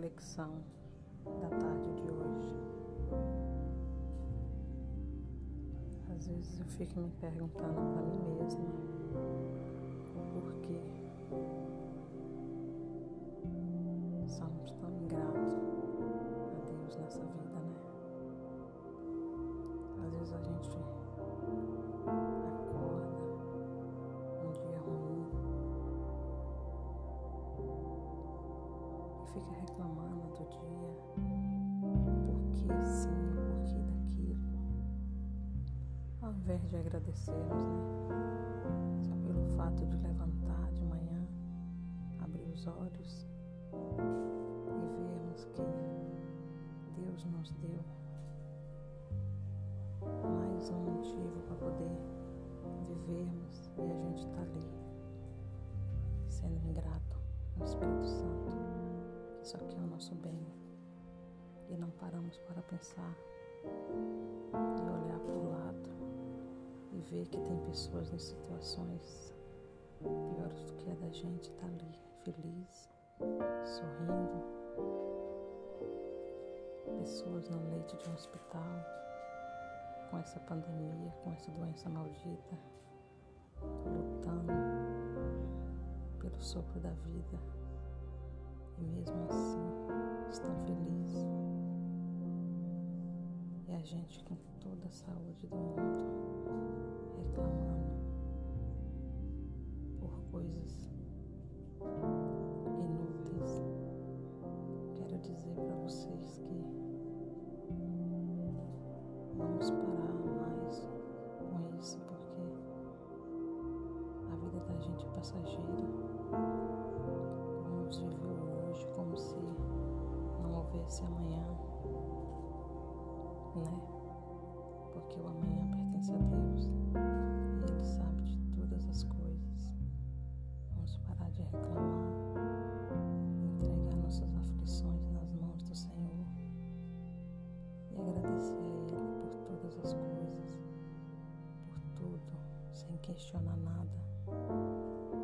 reflexão da tarde de hoje. Às vezes eu fico me perguntando para mim mesma o porquê fica reclamando do dia, por que assim, por que daquilo, ao invés de agradecermos, né? Só pelo fato de levantar de manhã, abrir os olhos e vermos que Deus nos deu mais um motivo para poder vivermos e a gente está ali, sendo ingrato no Espírito Santo. Isso aqui é o nosso bem. E não paramos para pensar e olhar para o lado e ver que tem pessoas em situações piores do que a da gente, tá ali feliz, sorrindo. Pessoas no leito de um hospital com essa pandemia, com essa doença maldita, lutando pelo sopro da vida mesmo assim estão felizes. E a gente com toda a saúde do mundo reclamando por coisas inúteis. Quero dizer para vocês que vamos parar mais com isso porque a vida da gente é passageira. Houvesse amanhã, né? Porque o amanhã pertence a Deus e Ele sabe de todas as coisas. Vamos parar de reclamar, entregar nossas aflições nas mãos do Senhor e agradecer a Ele por todas as coisas, por tudo, sem questionar nada,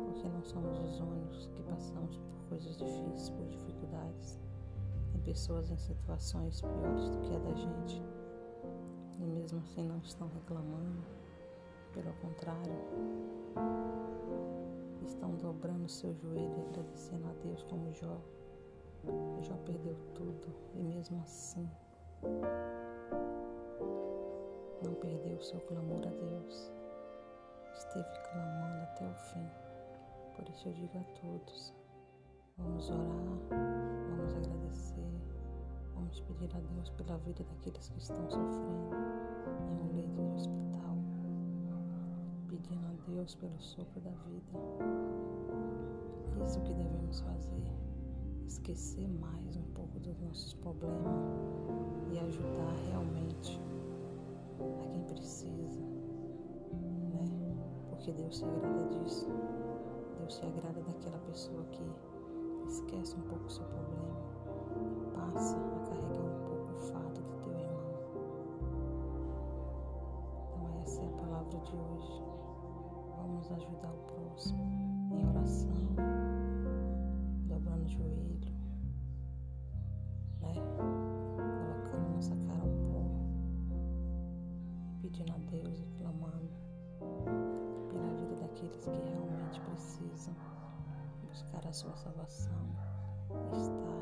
porque não somos os únicos que passamos por coisas difíceis, por dificuldades. Pessoas em situações piores do que a da gente e mesmo assim não estão reclamando. Pelo contrário, estão dobrando seu joelho e agradecendo a Deus como Jó. Jó perdeu tudo e mesmo assim não perdeu seu clamor a Deus. Esteve clamando até o fim. Por isso eu digo a todos: Vamos orar, pedir a Deus pela vida daqueles que estão sofrendo em um leito de hospital, pedindo a Deus pelo sopro da vida. Isso que devemos fazer, esquecer mais um pouco dos nossos problemas e ajudar realmente a quem precisa, né? Porque Deus se agrada disso. Deus se agrada daquela pessoa que esquece um pouco o seu problema passa a carregar um pouco o fato do teu irmão. Então essa é a palavra de hoje. Vamos ajudar o próximo em oração, dobrando o joelho, né? Colocando nossa cara ao pó pedindo a Deus e clamando pela vida daqueles que realmente precisam buscar a sua salvação, estar